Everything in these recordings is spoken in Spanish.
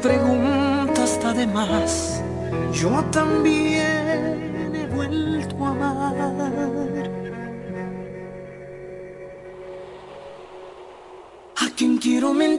pregunta está de más. Yo también he vuelto a amar. A quien quiero mentir.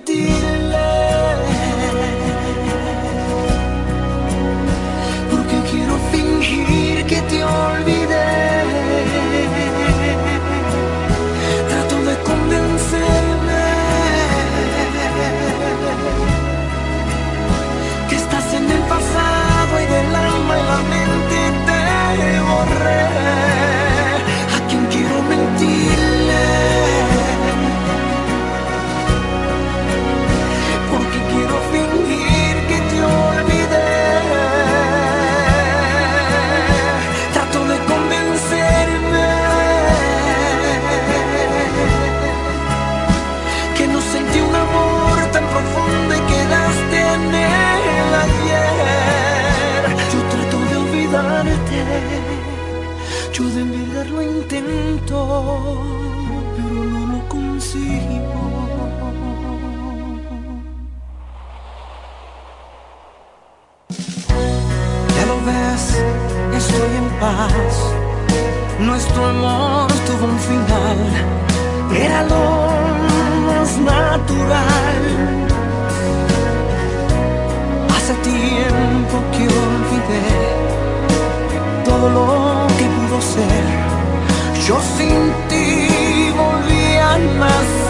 Nuestro amor tuvo un final, era lo más natural. Hace tiempo que olvidé todo lo que pudo ser. Yo sin ti volví a nacer.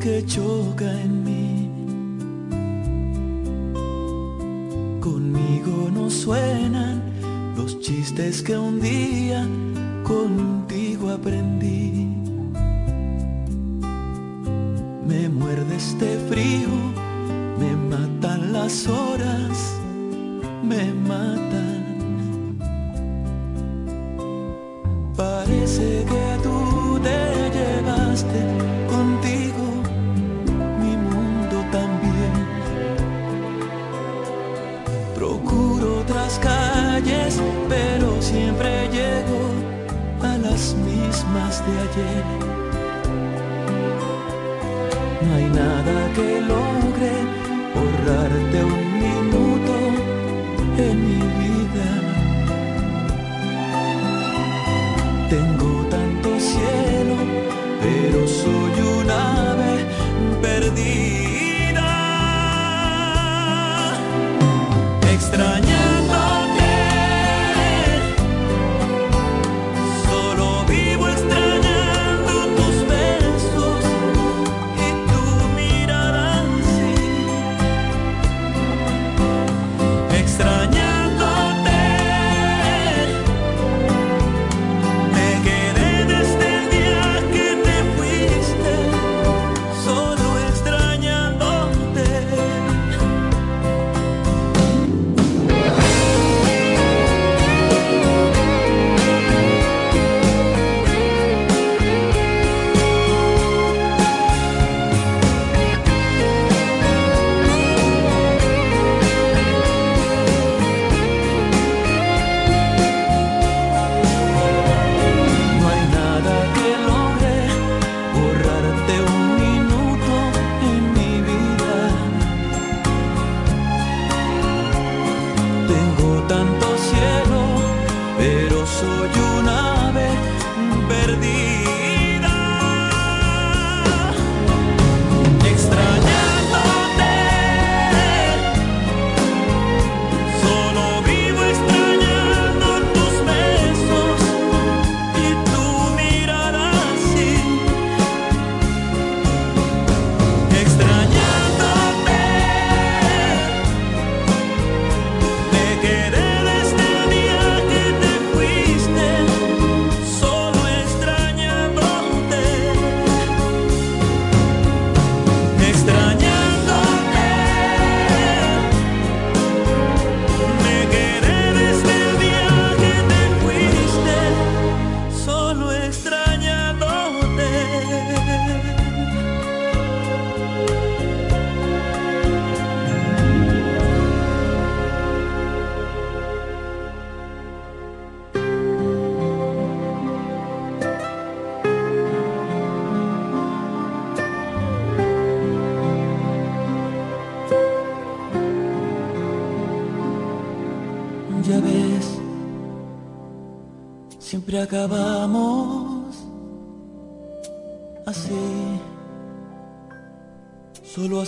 que choca en mí. Conmigo no suenan los chistes que un día contigo aprendí. Me muerde este frío, me matan las horas, me matan.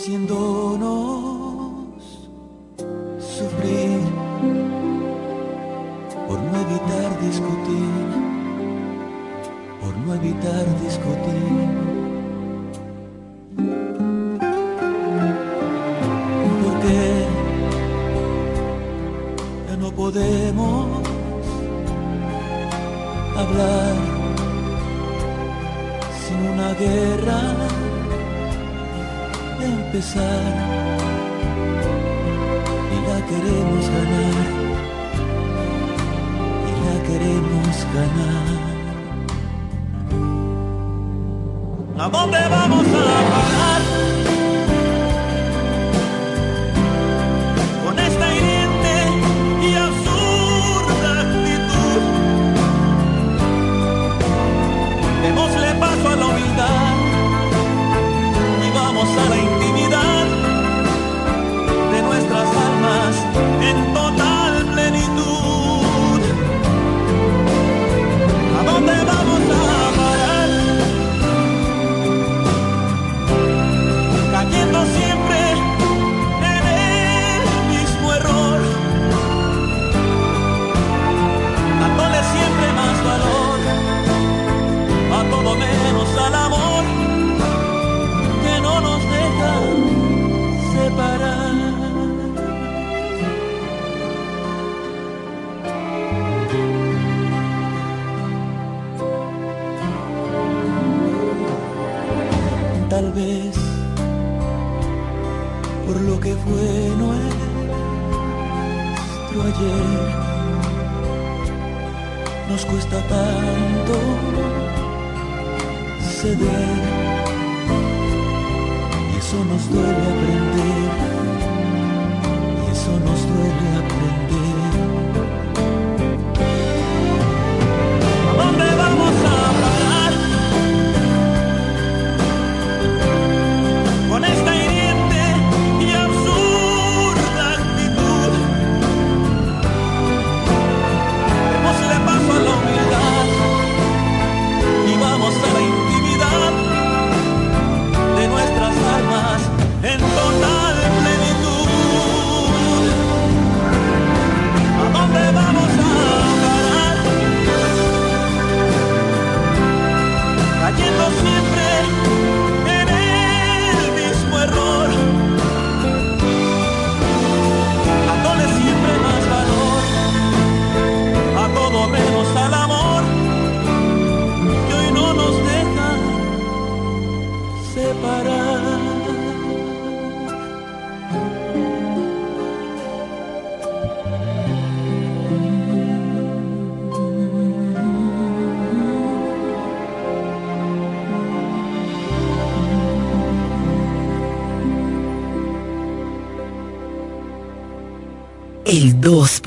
haciéndonos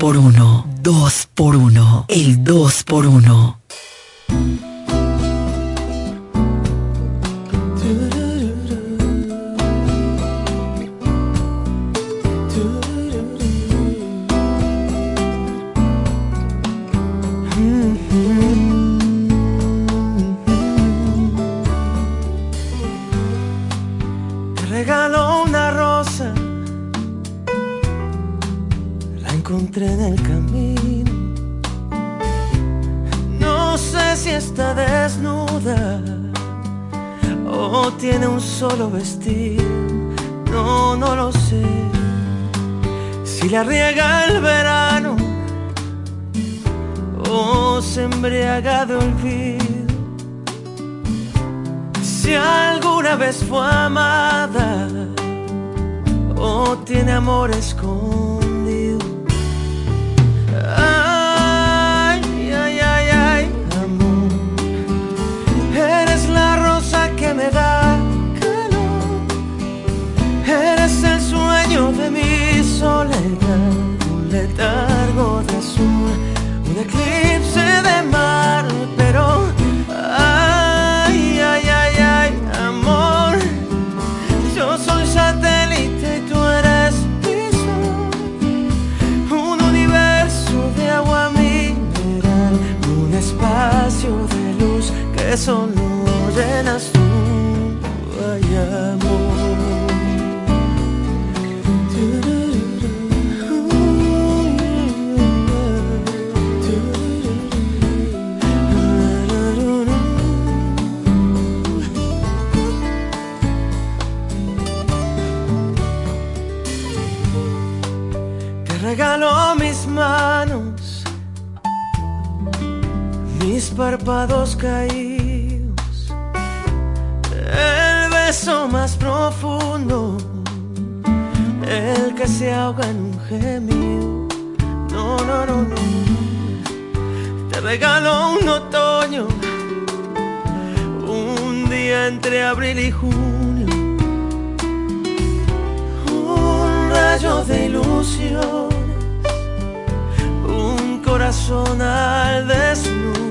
por uno. mis párpados caídos, el beso más profundo, el que se ahoga en un gemido. No, no, no, no. Te regalo un otoño, un día entre abril y junio, un rayo de ilusión corazón al desnudo.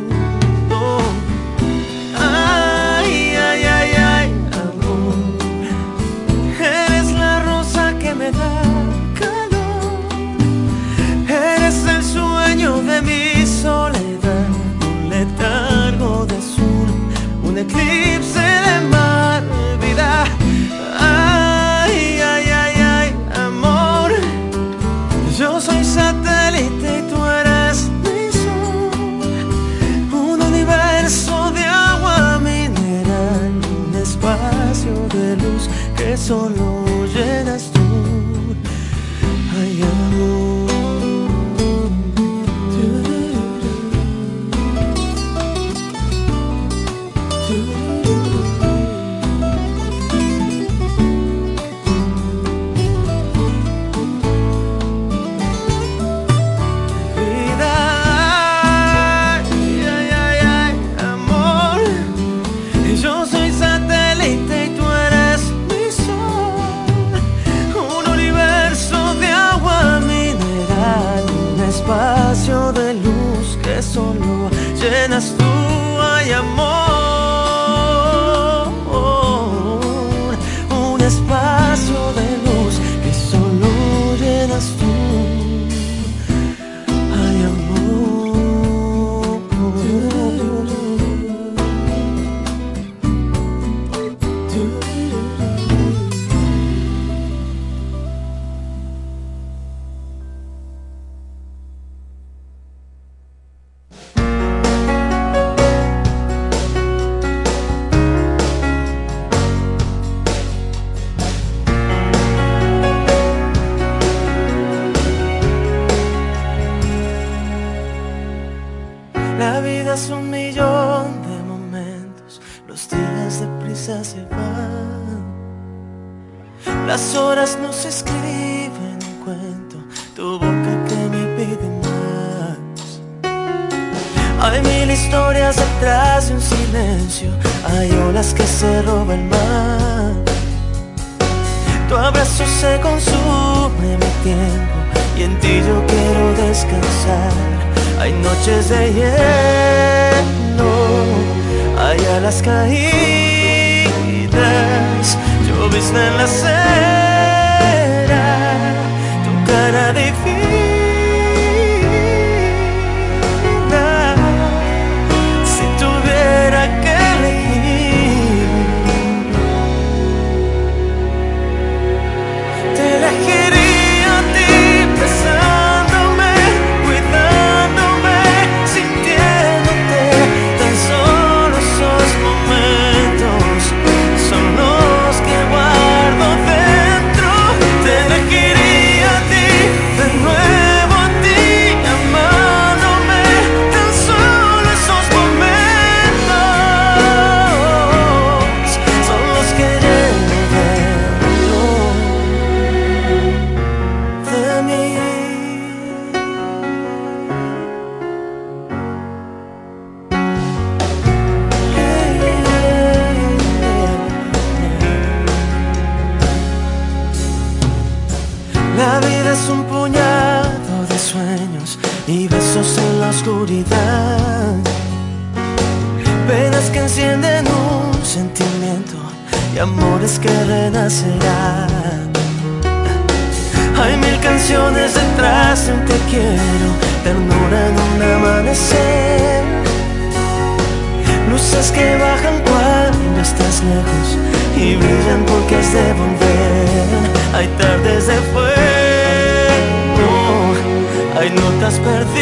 eclipse de mar vida. Ay, ay, ay, ay, amor. Yo soy satélite y tú eres mi sol. Un universo de agua mineral Un espacio de luz que solo Hay noches de hielo, hay alas caídas, llovizna en la acera, tu cara difícil. que renacerá. Hay mil canciones detrás de un te quiero, ternura en un amanecer. Luces que bajan cuando estás lejos y brillan porque has de volver. Hay tardes de fuego, hay notas perdidas,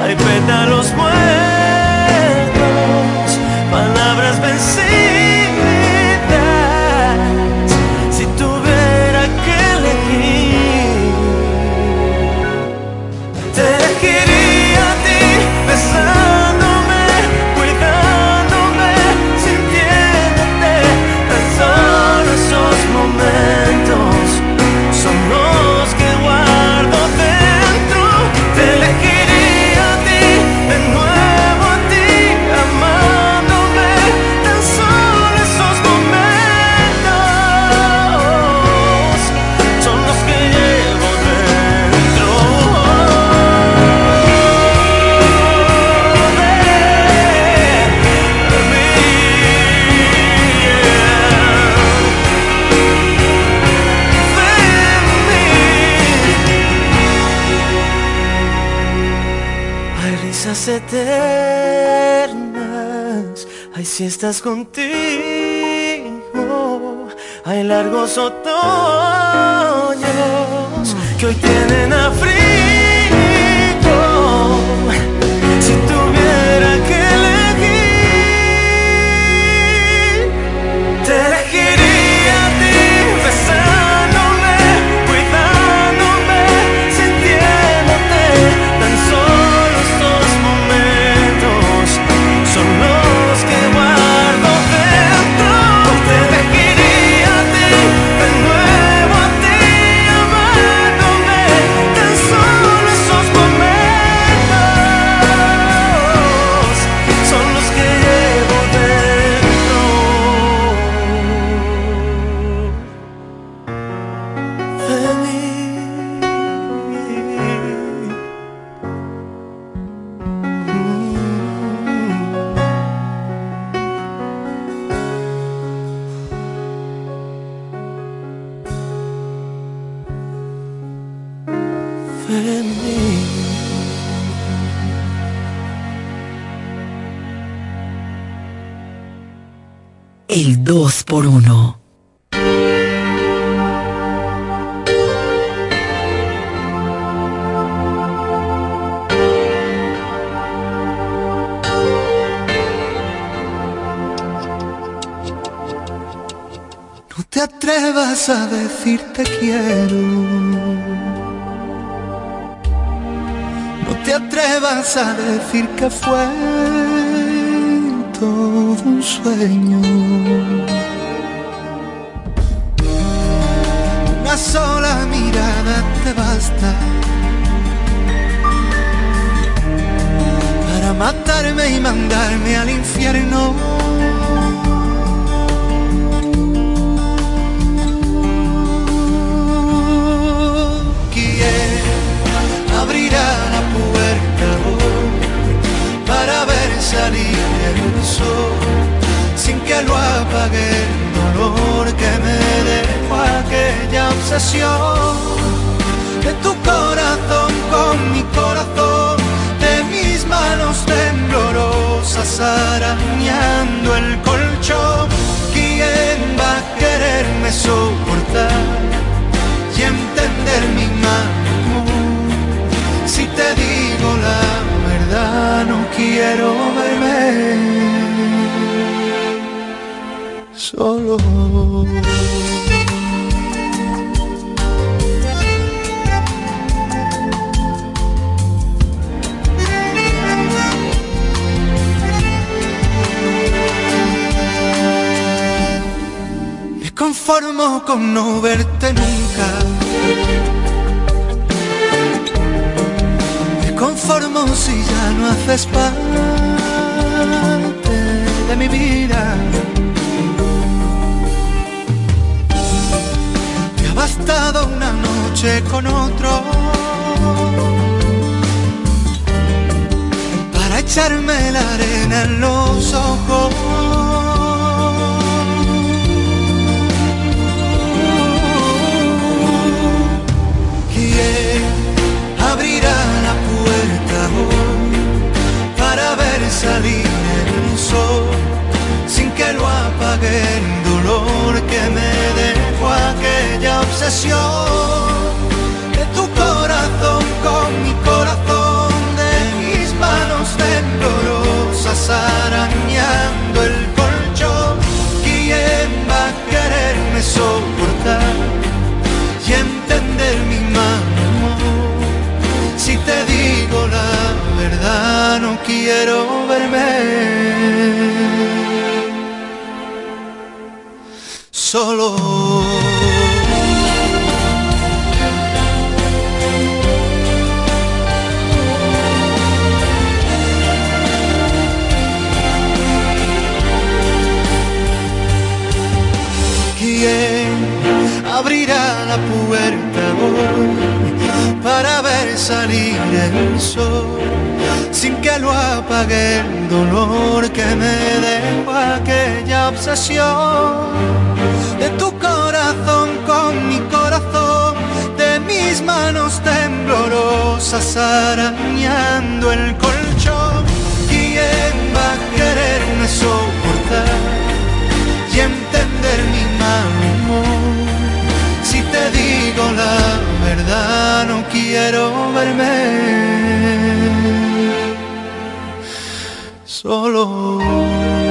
hay pétalos muertos, palabras vencidas. si estás contigo hay largos otoños que hoy tienen a frío. Atrevas a decir que fue todo un sueño. Una sola mirada te basta para matarme y mandarme al infierno salir el sol sin que lo apague el dolor que me dejó aquella obsesión de tu corazón con mi corazón, de mis manos temblorosas arañando el colchón. ¿Quién va a quererme soportar y entender mi mal si te digo la no quiero verme solo. Me conformo con no verte nunca conformo si ya no haces parte de mi vida. Te ha bastado una noche con otro para echarme la arena en los ojos. Lo apague el dolor que me dejó aquella obsesión de tu corazón con mi corazón, de mis manos temblorosas arañando el colchón. ¿Quién va a quererme soportar y entender mi mano? Si te digo la verdad, no quiero verme solo. ¿Quién abrirá la puerta hoy? para ver salir el sol, sin que lo apague el dolor que me dejó aquella obsesión de tu corazón con mi corazón, de mis manos temblorosas arañando el colchón. ¿Quién va a quererme soportar y entender mi mal humor? Si te digo la verdad, no quiero verme solo.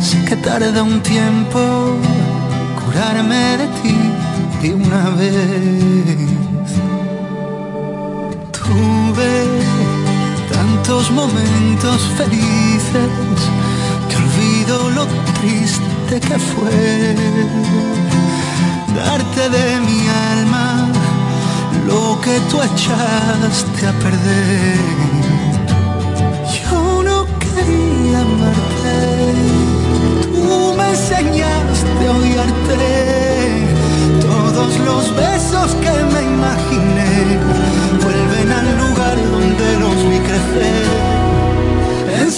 Sé que tarda un tiempo curarme de ti de una vez. Tuve tantos momentos felices que olvido lo triste que fue. Darte de mi alma lo que tú echaste a perder amarte. Tú me enseñaste a odiarte. Todos los besos que me imaginé vuelven al lugar donde los vi crecer. En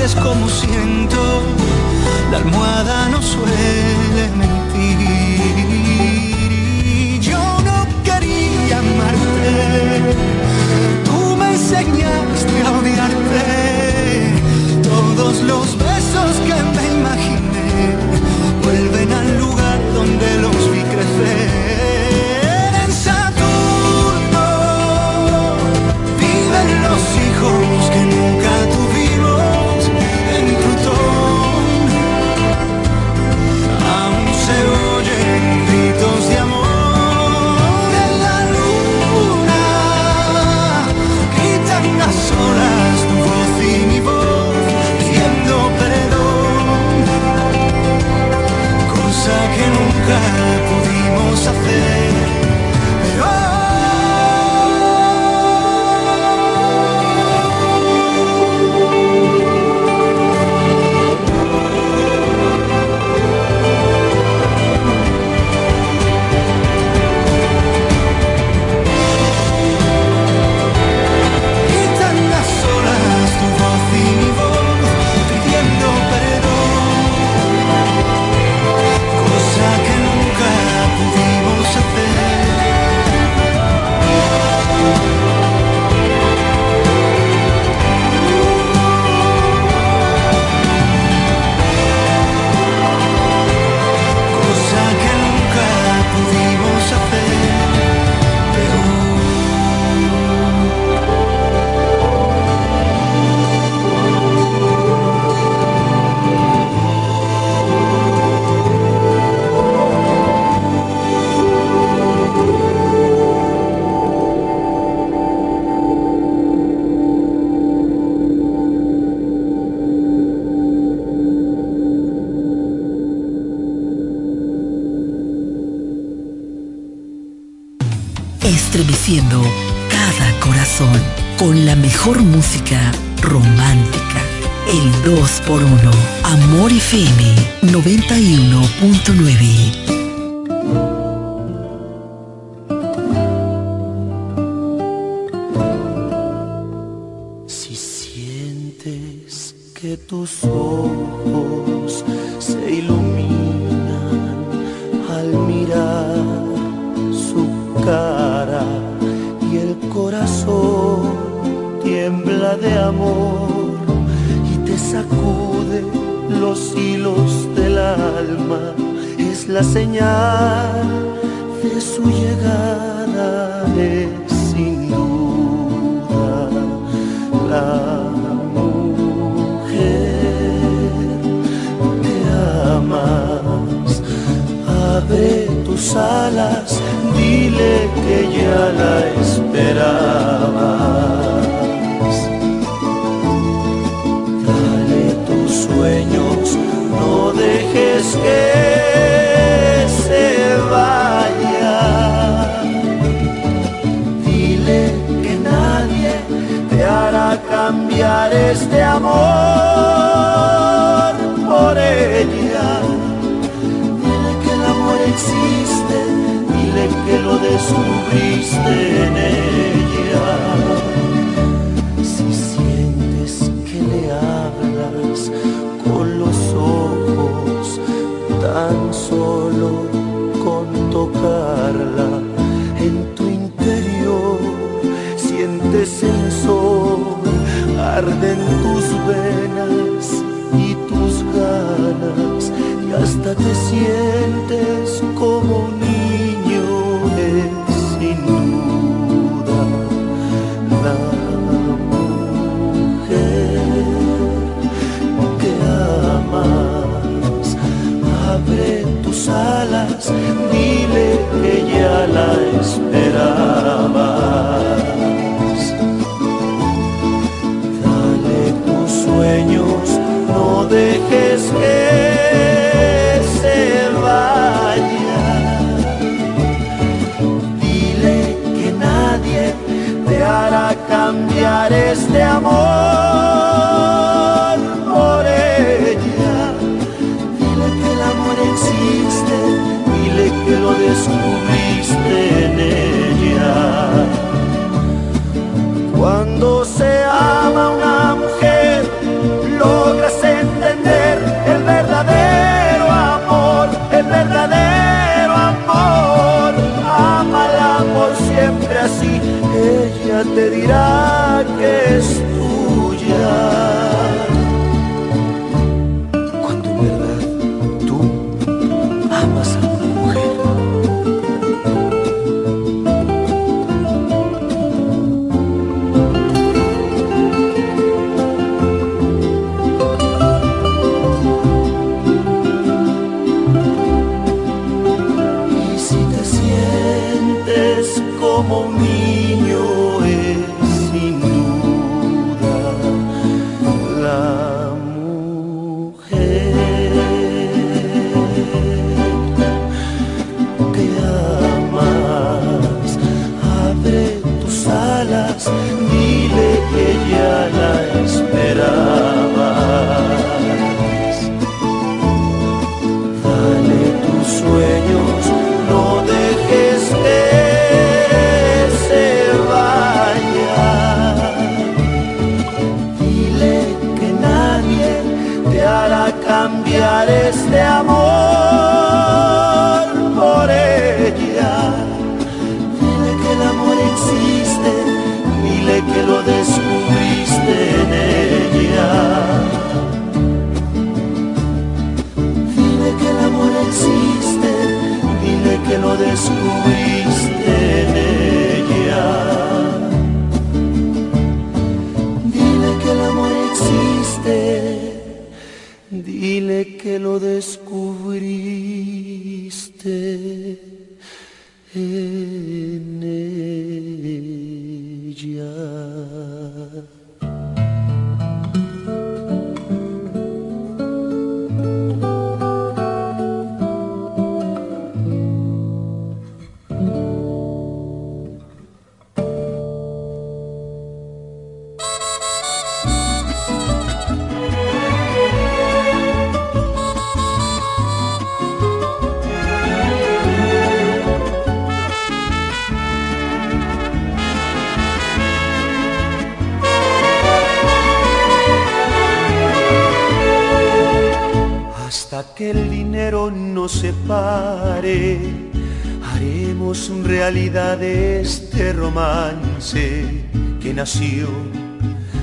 sientes como siento, la almohada no suena. Something. FM 91.9. el dinero nos separe, haremos realidad este romance que nació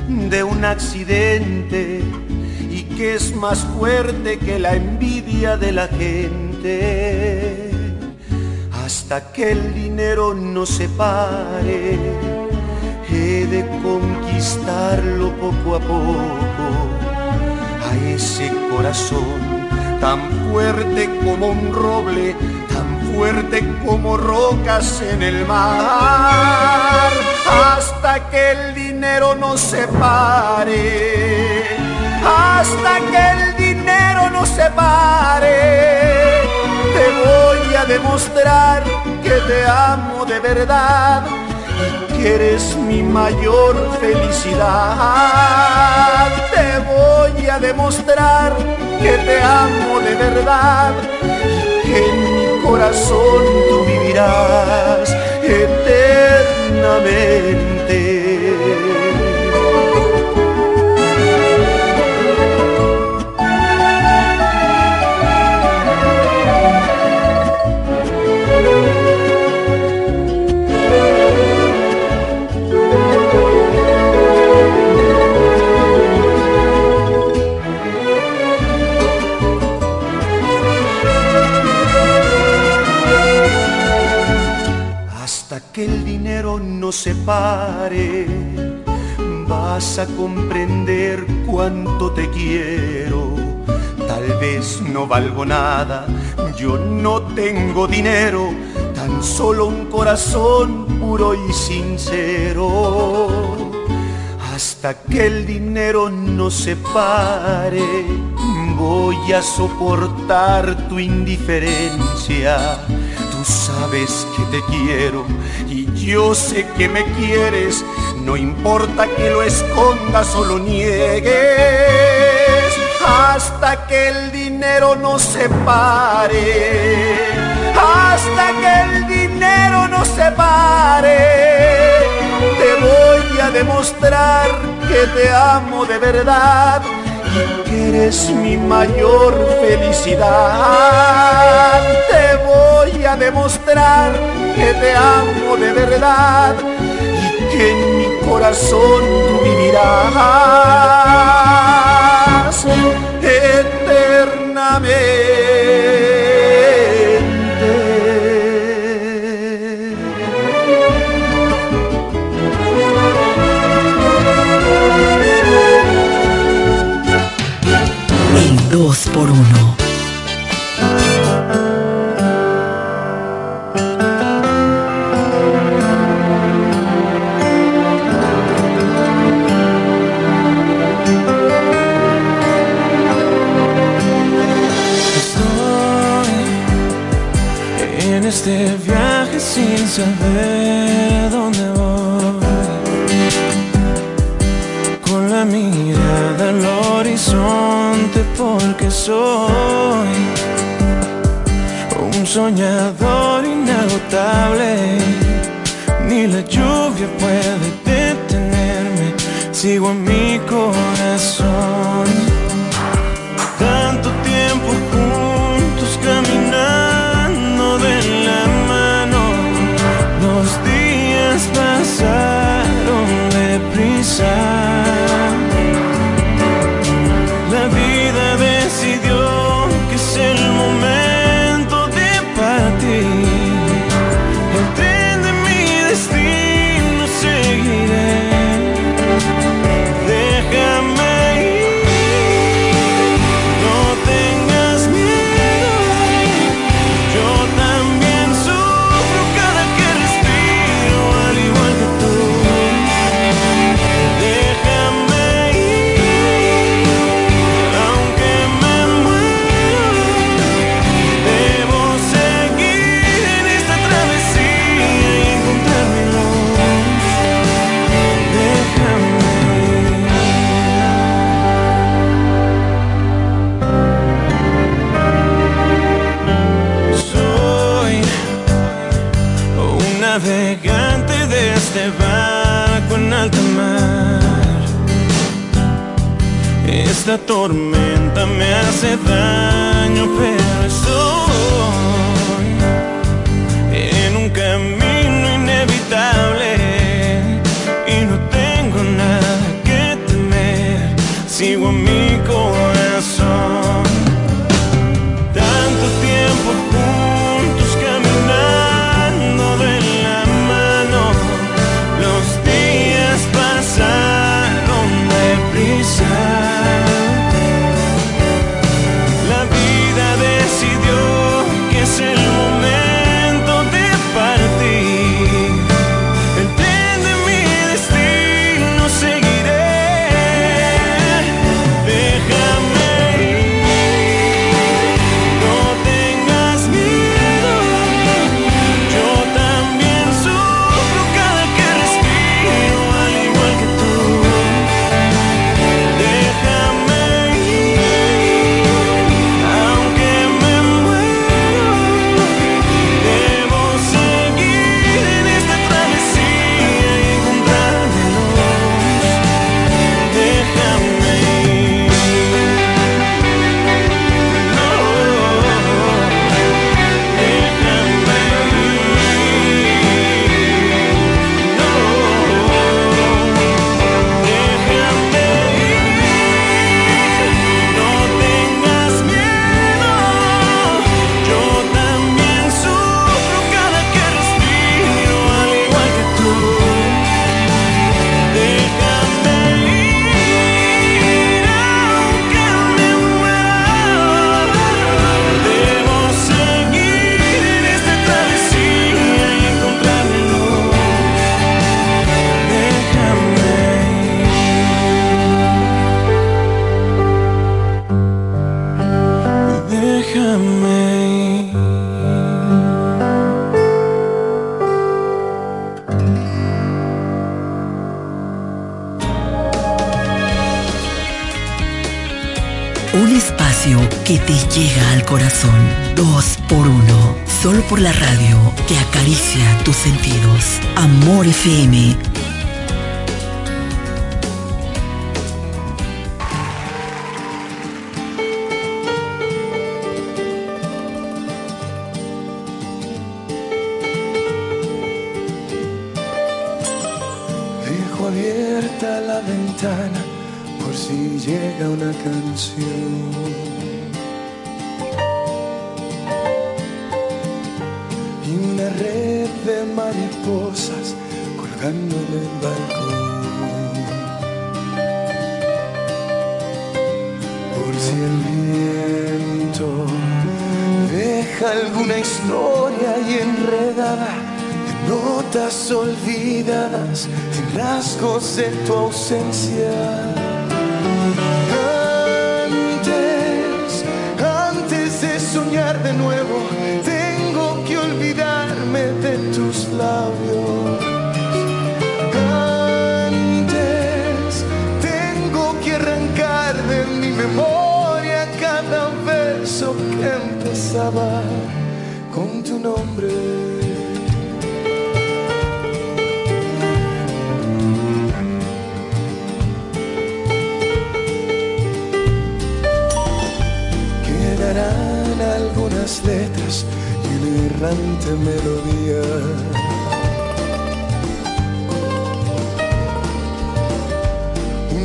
de un accidente y que es más fuerte que la envidia de la gente. Hasta que el dinero nos separe, he de conquistarlo poco a poco a ese corazón tan fuerte como un roble, tan fuerte como rocas en el mar, hasta que el dinero nos separe, hasta que el dinero nos separe, te voy a demostrar que te amo de verdad que eres mi mayor felicidad. Te voy a demostrar que te amo de verdad, que en mi corazón tú vivirás eternamente. Nos separe, vas a comprender cuánto te quiero. Tal vez no valgo nada, yo no tengo dinero, tan solo un corazón puro y sincero. Hasta que el dinero nos separe, voy a soportar tu indiferencia. Tú sabes que te quiero y Yo sé que me quieres, no importa que lo escondas o lo niegues, hasta que el dinero nos separe, hasta que el dinero nos separe. Te voy a demostrar que te amo de verdad y que eres mi mayor felicidad. Te voy a demostrar que te amo de verdad y que en mi corazón tú vivirás eternamente. 2 por 1 este viaje sin saber dónde voy. Con la mirada al horizonte porque soy un soñador inagotable. Ni la lluvia puede detenerme, sigo en mi corazón. Deprisa. La Esta tormenta me hace daño, pero estoy en un camino inevitable y no tengo nada que temer. Sigo en mi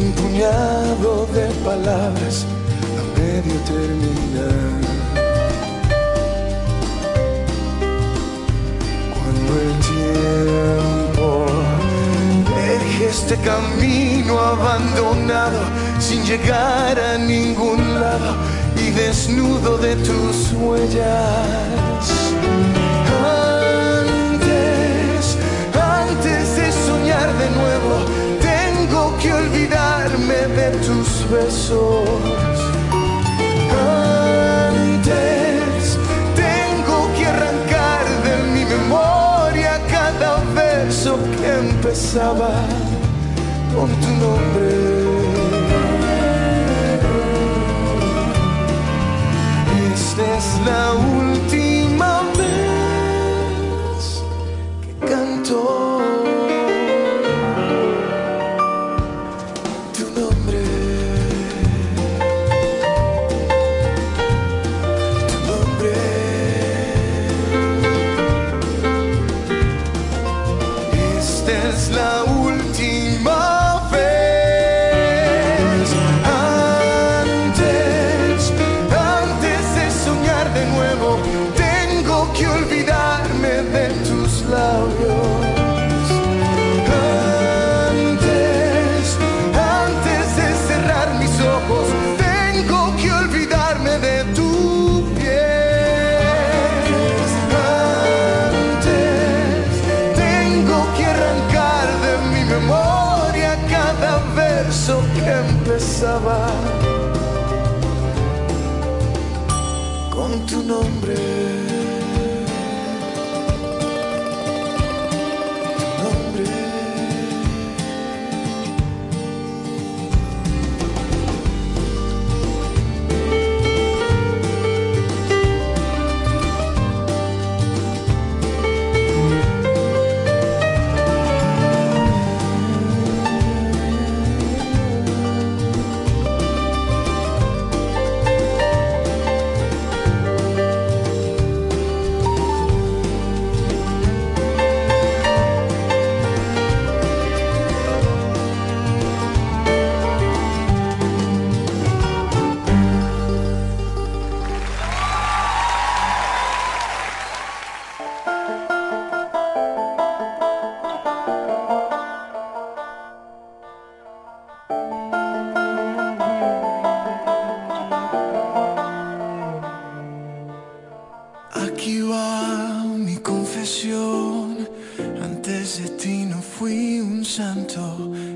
Un puñado de palabras a medio terminar. Cuando el tiempo deje este camino abandonado sin llegar a ningún lado desnudo de tus huellas. Besos. Antes, tengo que arrancar de mi memoria cada verso que empezaba con tu nombre. es la última vez que canto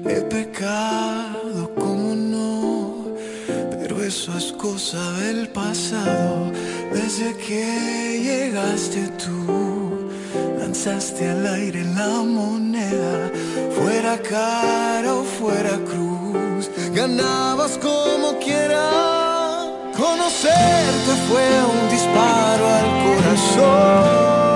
He pecado, como no, pero eso es cosa del pasado. Desde que llegaste tú, lanzaste al aire la moneda, fuera cara o fuera cruz, ganabas como quiera. Conocerte fue un disparo al corazón.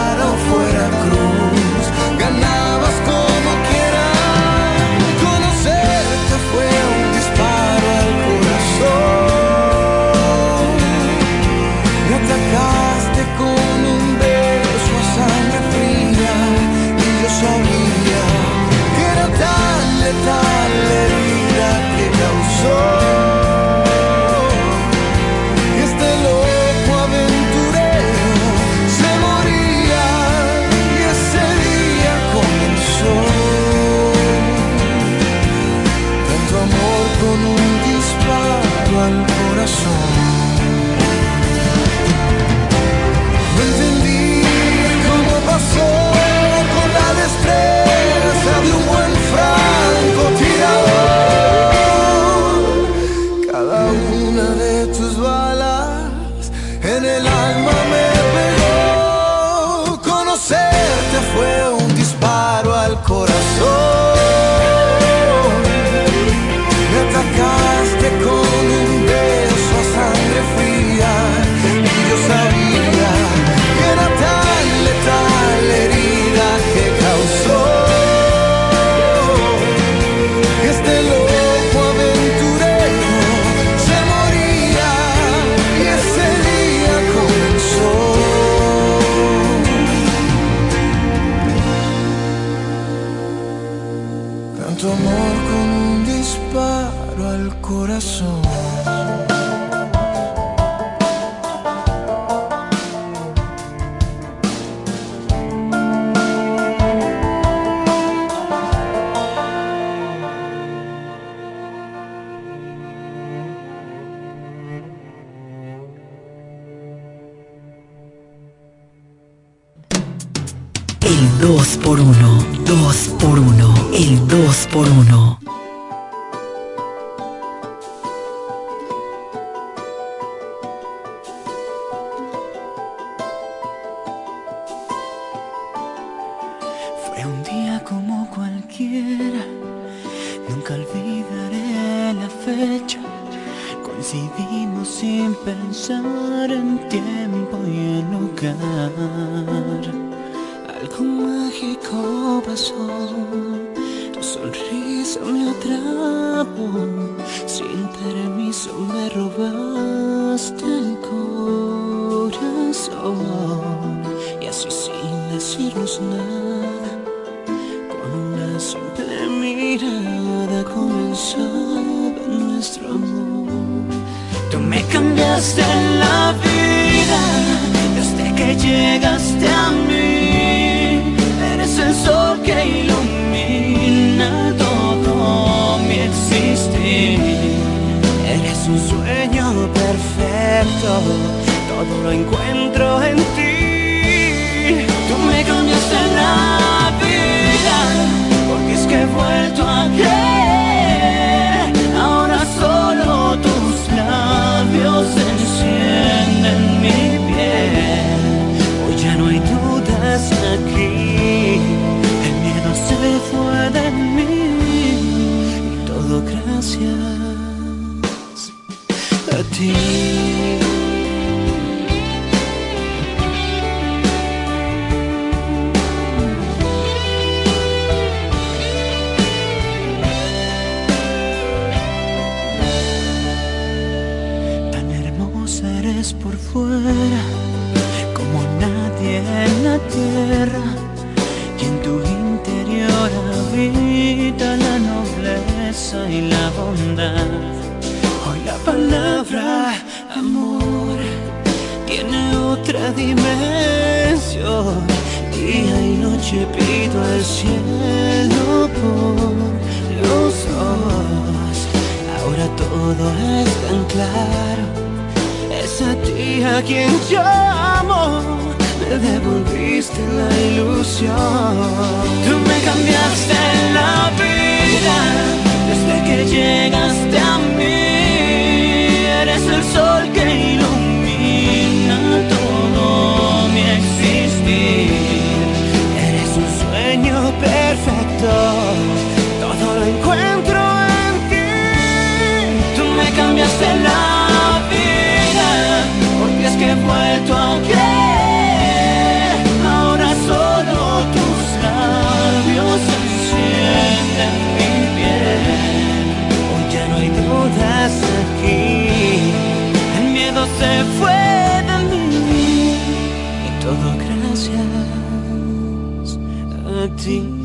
Tanto con un disparo al corazón. El por 1 2 por uno el 2 por 1 vuelto a creer. Ahora solo tus labios encienden mi piel. Hoy ya no hay dudas aquí. El miedo se fue de mí. Y todo gracias a ti.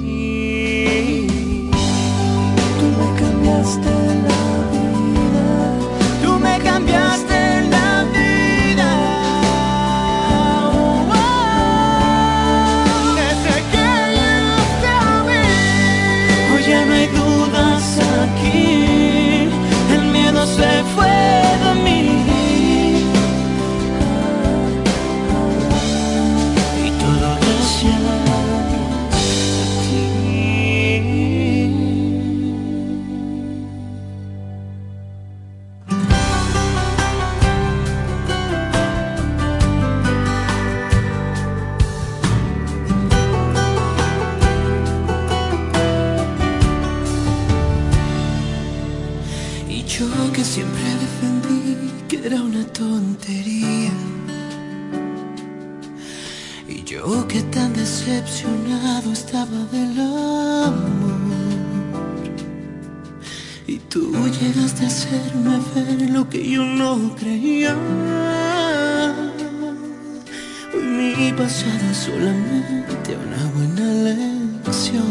del amor. Y tú llegaste a hacerme ver lo que yo no creía. Hoy mi pasado es solamente una buena lección.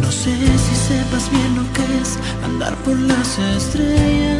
No sé si sepas bien lo que es andar por las estrellas.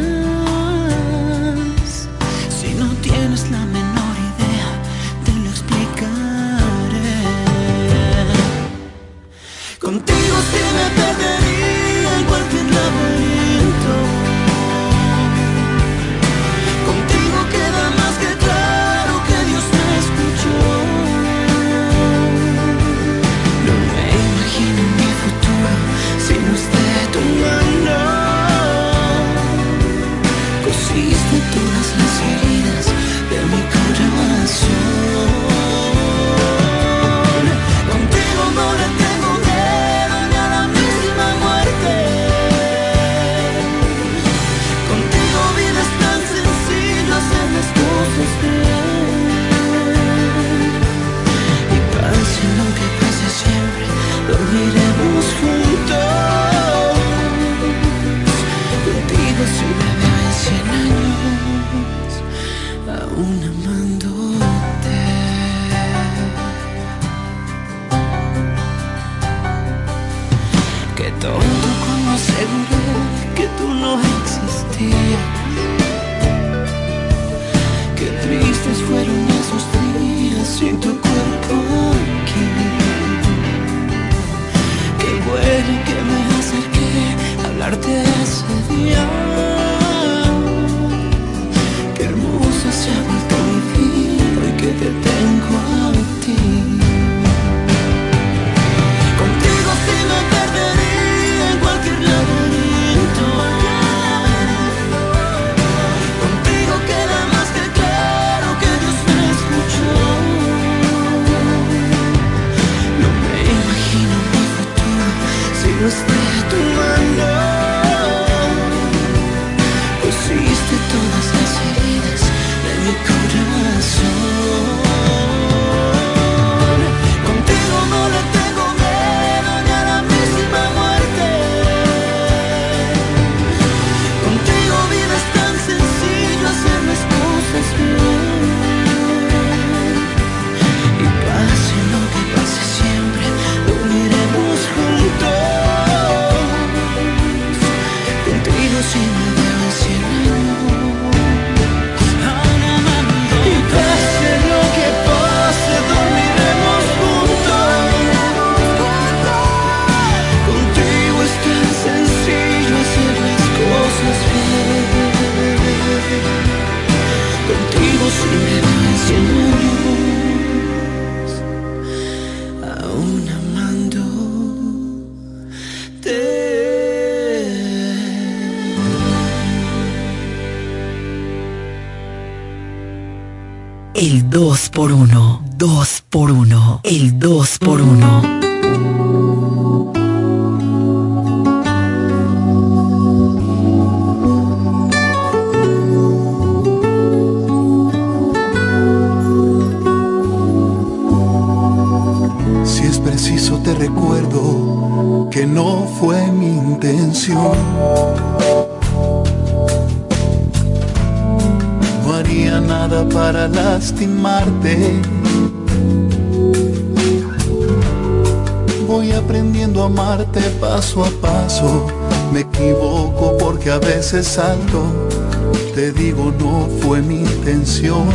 Te digo, no fue mi intención.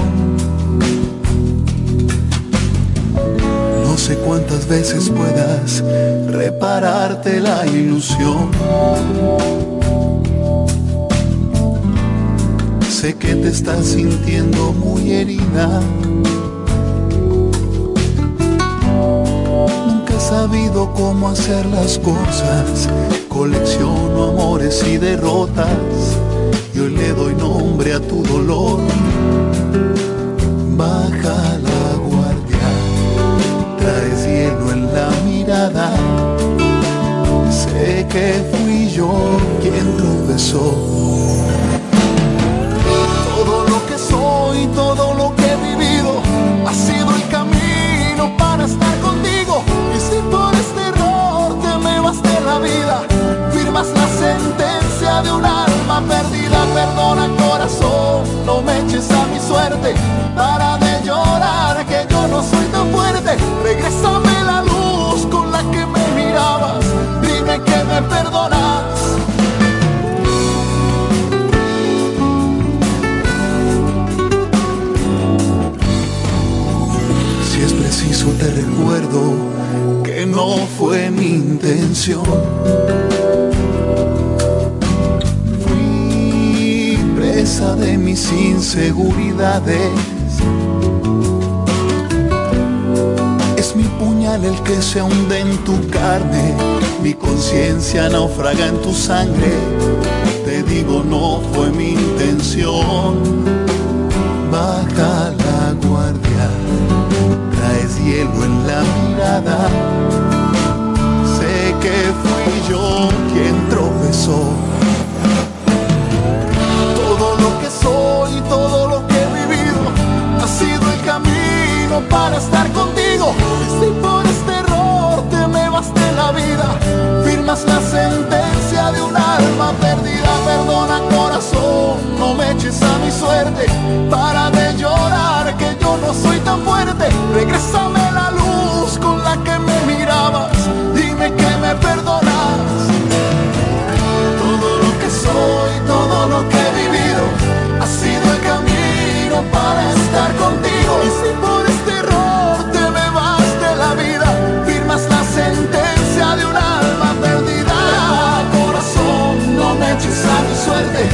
No sé cuántas veces puedas repararte la ilusión Sé que te estás sintiendo muy herida. Nunca he sabido cómo hacer las cosas. Colecciono y derrotas. Y hoy le doy nombre a tu dolor. Baja la guardia. Traes hielo en la mirada. Sé que fui yo quien tropezó todo lo que he vivido sentencia de un alma perdida. Perdona corazón, no me eches a mi suerte. Para de llorar que yo no soy tan fuerte. Regrésame la luz con la que me mirabas. Dime que me perdonas te recuerdo que no fue mi intención. De mis inseguridades. Es mi puñal el que se hunde en tu carne, mi conciencia naufraga en tu sangre. Te digo, no fue mi intención. Baja la guardia hielo en la mirada. Sé que fui yo para estar contigo. Si por este error te me vas de la vida, firmas la sentencia de un alma perdida. Perdona corazón, no me eches a mi suerte para de llorar que yo no soy tan fuerte. Regrésame la luz con la que me mirabas. Dime que me perdonas. Suerte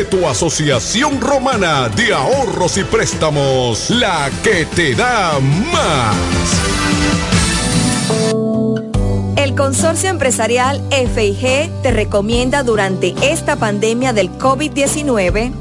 tu asociación romana de ahorros y préstamos, la que te da más. El Consorcio Empresarial FIG te recomienda durante esta pandemia del COVID-19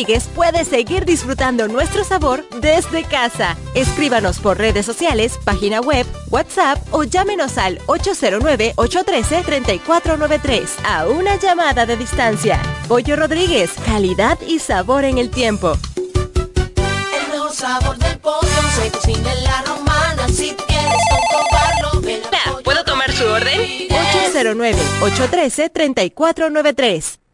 Rodríguez puedes seguir disfrutando nuestro sabor desde casa. Escríbanos por redes sociales, página web, WhatsApp o llámenos al 809-813-3493 a una llamada de distancia. Pollo Rodríguez, calidad y sabor en el tiempo sabor del pollo se cocina en la romana. Si quieres comprobarlo, ven a ¿Puedo tomar su orden? 809-813-3493.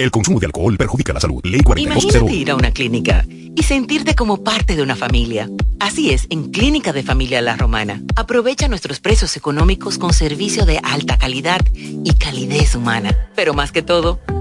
El consumo de alcohol perjudica la salud. Ley Imagínate ir a una clínica y sentirte como parte de una familia. Así es, en Clínica de Familia La Romana. Aprovecha nuestros precios económicos con servicio de alta calidad y calidez humana. Pero más que todo,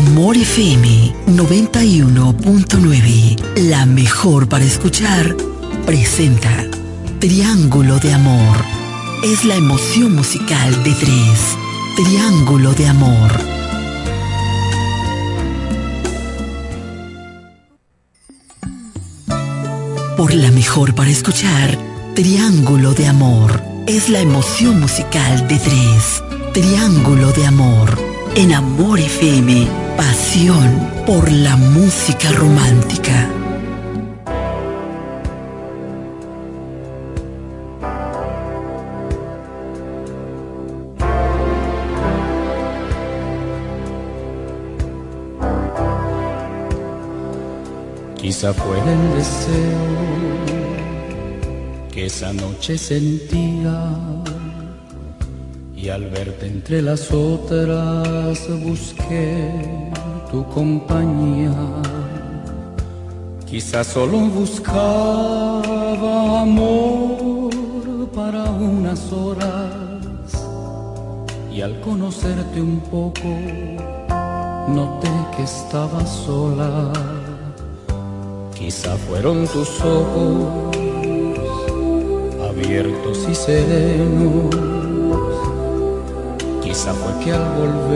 Amor FM 91.9, la mejor para escuchar, presenta Triángulo de Amor. Es la emoción musical de tres. Triángulo de Amor. Por la mejor para escuchar, Triángulo de Amor es la emoción musical de tres. Triángulo de Amor. En Amor FM. Pasión por la música romántica. Quizá fue el deseo que esa noche sentía y al verte entre las otras busqué tu compañía. Quizá solo buscaba amor para unas horas y al conocerte un poco noté que estaba sola. Quizá fueron tus ojos abiertos y serenos. Quizá fue que al volverte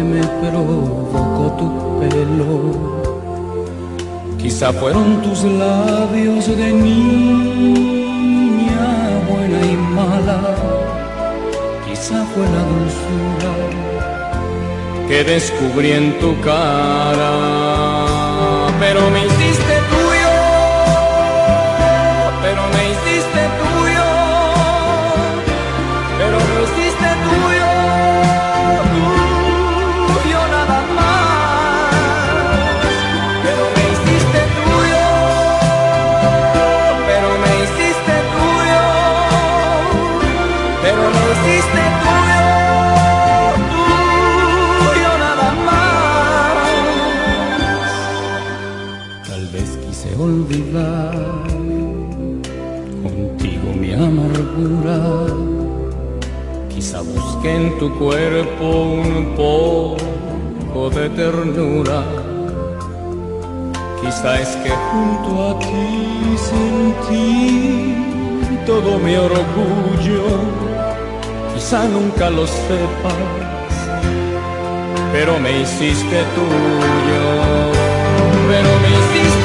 me provocó tu pelo. Quizá fueron tus labios de niña buena y mala. Quizá fue la dulzura que descubrí en tu cara. Pero me hiciste tuyo, tu cuerpo un poco de ternura. Quizá es que junto a ti sentí todo mi orgullo. Quizá nunca lo sepas, pero me hiciste tuyo. Pero me hiciste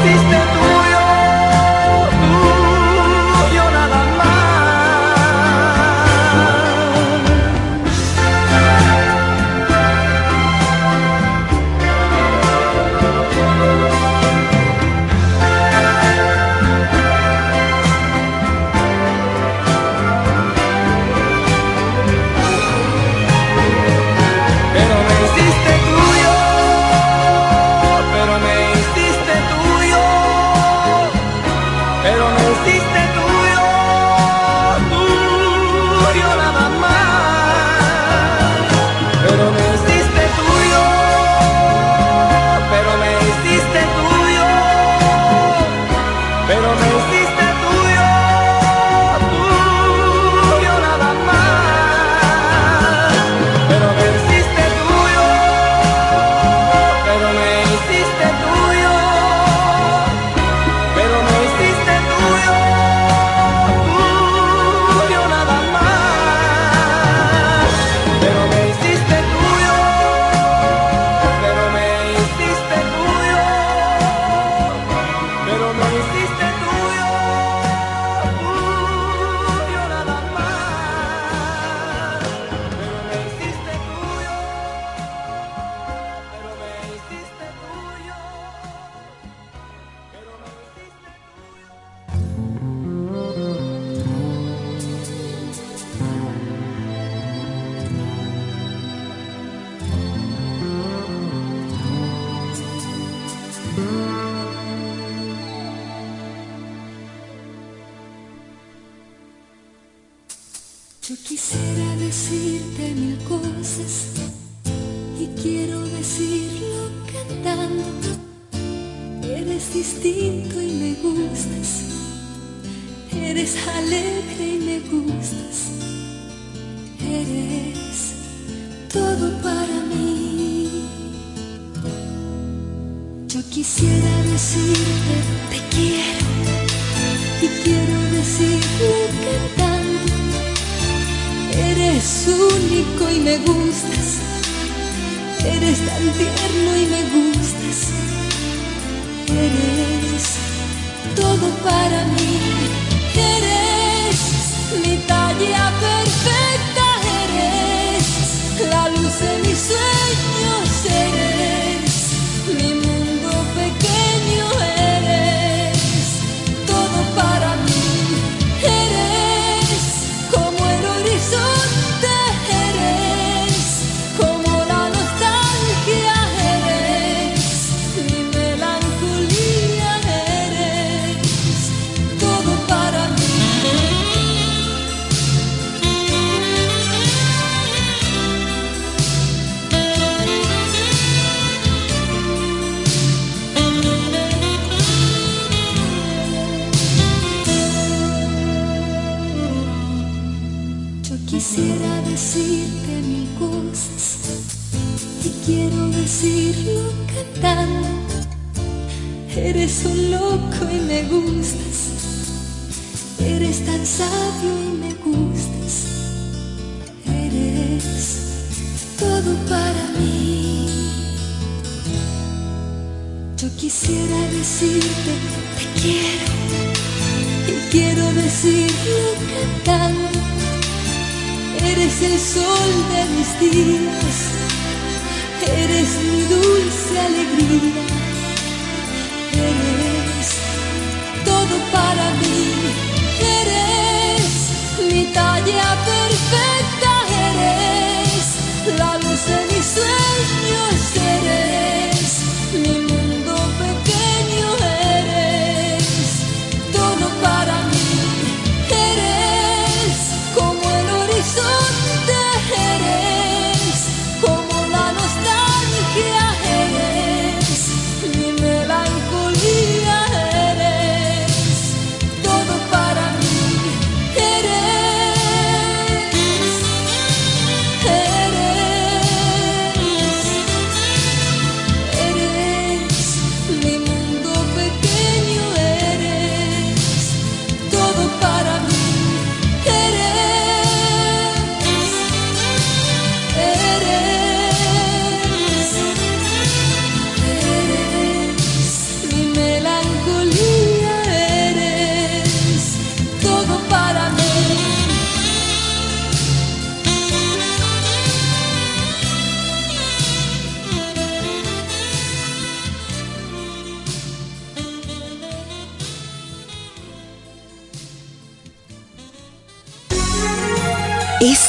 pero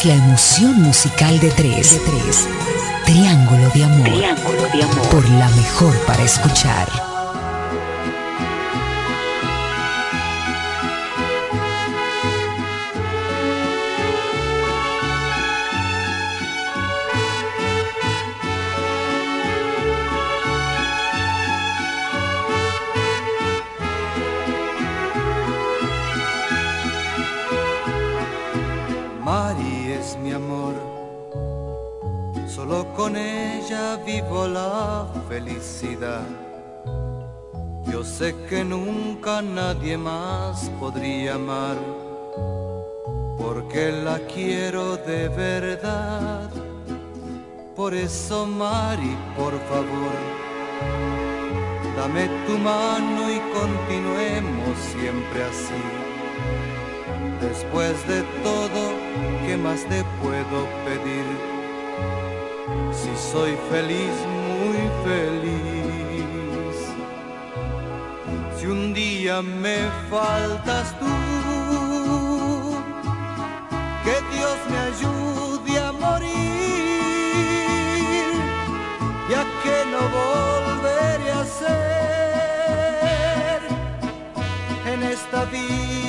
la emoción musical de tres. De tres. Triángulo de amor. Triángulo de amor. Por la mejor para escuchar. la felicidad. Yo sé que nunca nadie más podría amar, porque la quiero de verdad. Por eso, Mari, por favor, dame tu mano y continuemos siempre así. Después de todo, ¿qué más te puedo pedir? si soy feliz, muy feliz. Si un día me faltas tú, que Dios me ayude a morir, ya que no volveré a ser en esta vida.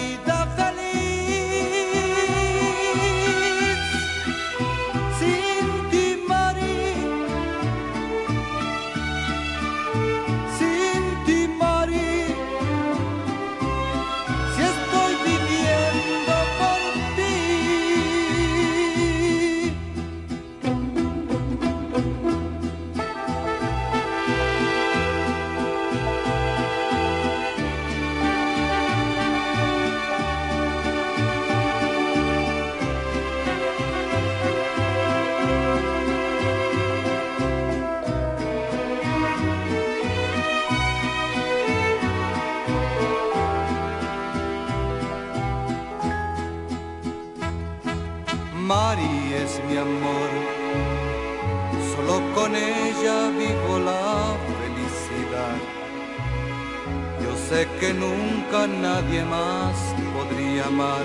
Sé que nunca nadie más podría amar,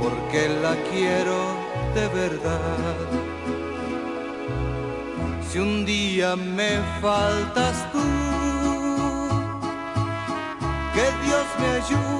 porque la quiero de verdad. Si un día me faltas tú, que Dios me ayude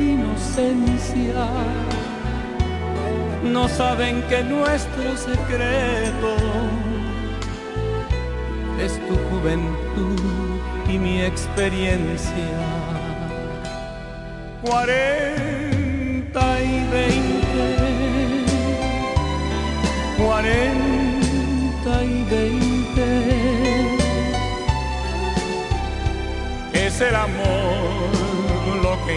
inocencia. No saben que nuestro secreto es tu juventud y mi experiencia. Cuarenta y veinte, cuarenta y veinte. Es el amor lo que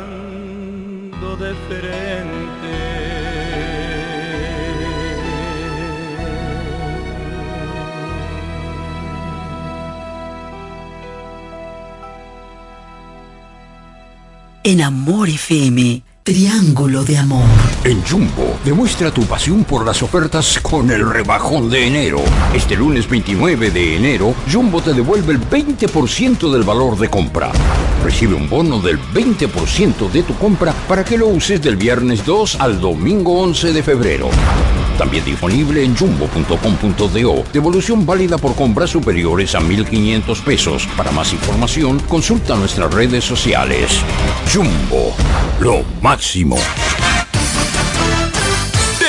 de frente. En Amor FM, Triángulo de Amor. En Jumbo, demuestra tu pasión por las ofertas con el rebajón de enero. Este lunes 29 de enero, Jumbo te devuelve el 20% del valor de compra. Recibe un bono del 20% de tu compra para que lo uses del viernes 2 al domingo 11 de febrero. También disponible en jumbo.com.do. Devolución válida por compras superiores a 1.500 pesos. Para más información, consulta nuestras redes sociales. Jumbo, lo máximo.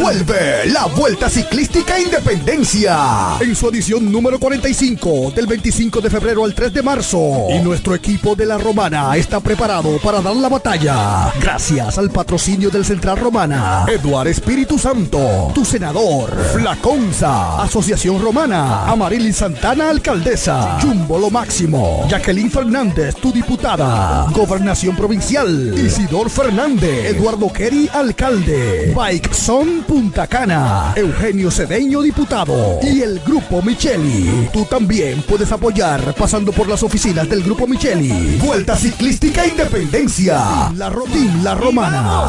Vuelve la Vuelta Ciclística Independencia. En su edición número 45 del 25 de febrero al 3 de marzo. Y nuestro equipo de la Romana está preparado para dar la batalla. Gracias al patrocinio del Central Romana, Eduard Espíritu Santo, tu senador, Flaconza, Asociación Romana, Amarili Santana, alcaldesa, Jumbo lo máximo, Jacqueline Fernández, tu diputada, Gobernación Provincial, Isidor Fernández, Eduardo Kerry, alcalde, Bike Son Punta Cana, Eugenio Cedeño, diputado, y el Grupo Micheli. Tú también puedes apoyar pasando por las oficinas del Grupo Micheli. Vuelta Ciclística Independencia. La, Ro- Team La Romana.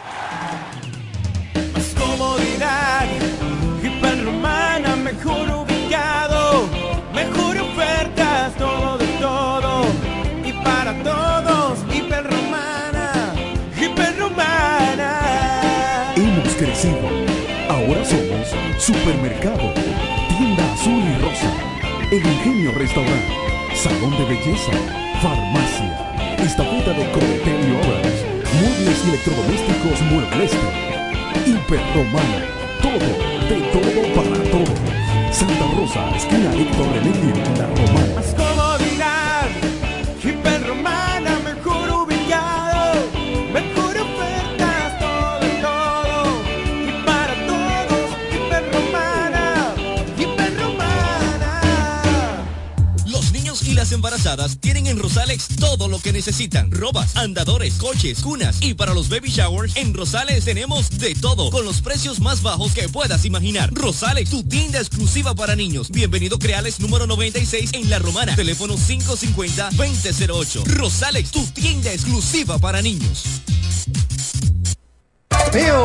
Supermercado, Tienda Azul y Rosa, El Ingenio Restaurant, Salón de Belleza, Farmacia, Estafeta de Cometel y Obras, Muebles y Electrodomésticos Muebleste, Hiperromana, todo, de todo para todo. Santa Rosa, esquina Héctor René, La Romana. Tienen en Rosalex todo lo que necesitan. Robas, andadores, coches, cunas. Y para los baby showers, en Rosales tenemos de todo, con los precios más bajos que puedas imaginar. Rosalex, tu tienda exclusiva para niños. Bienvenido Creales número 96 en La Romana. Teléfono 550-2008. Rosalex, tu tienda exclusiva para niños.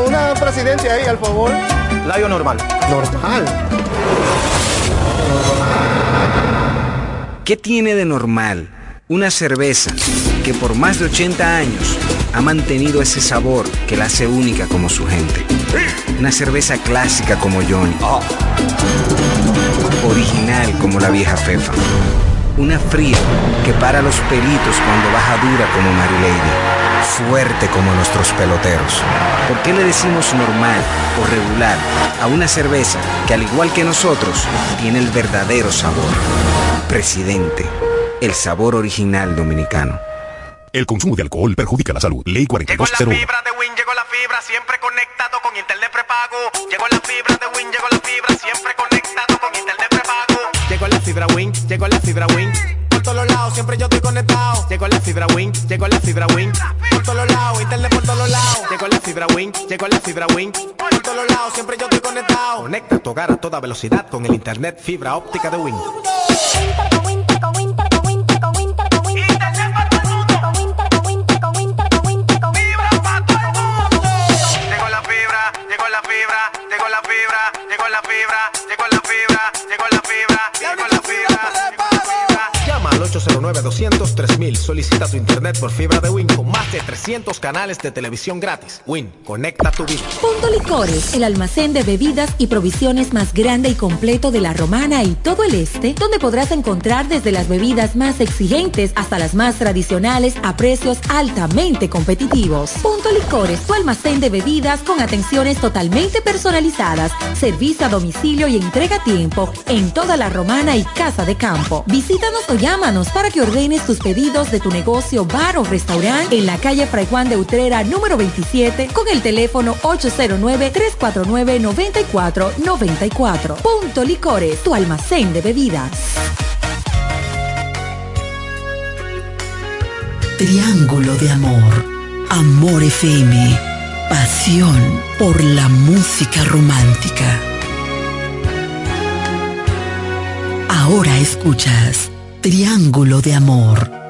Una presidencia ahí, al favor. Layo normal. Normal. ¿Qué tiene de normal una cerveza que por más de 80 años ha mantenido ese sabor que la hace única como su gente? Una cerveza clásica como Johnny. Original como la vieja Fefa. Una fría que para los peritos cuando baja dura como Mary Lady. Fuerte como nuestros peloteros. ¿Por qué le decimos normal o regular a una cerveza que al igual que nosotros tiene el verdadero sabor? Presidente, el sabor original dominicano. El consumo de alcohol perjudica la salud. Ley 4201. de Win, llegó la fibra, siempre conectado con internet prepago. Llegó la fibra de Win, llegó la fibra, siempre conectado con internet prepago. Llegó la fibra Win, llegó la fibra Win. Por todos lados, siempre yo estoy conectado. Llegó la fibra Win, llegó la fibra Win. Por todos lados, internet lados. Llegó la fibra Win, llegó la fibra Win. Por todos lados, siempre yo estoy conectado. Conecta tu hogar a toda velocidad con el internet fibra óptica de Win. 809-200-3000. Solicita tu internet por fibra de Win con más de 300 canales de televisión gratis. Win, conecta tu vida. Punto Licores, el almacén de bebidas y provisiones más grande y completo de la Romana y todo el este, donde podrás encontrar desde las bebidas más exigentes hasta las más tradicionales a precios altamente competitivos. Punto Licores, tu almacén de bebidas con atenciones totalmente personalizadas, servicio a domicilio y entrega a tiempo en toda la Romana y Casa de Campo. Visítanos o llámanos para que que ordenes tus pedidos de tu negocio, bar o restaurante en la calle Fray Juan de Utrera número 27 con el teléfono 809-349-9494. Punto Licores, tu almacén de bebidas. Triángulo de Amor. Amor FM. Pasión por la música romántica. Ahora escuchas triángulo de amor.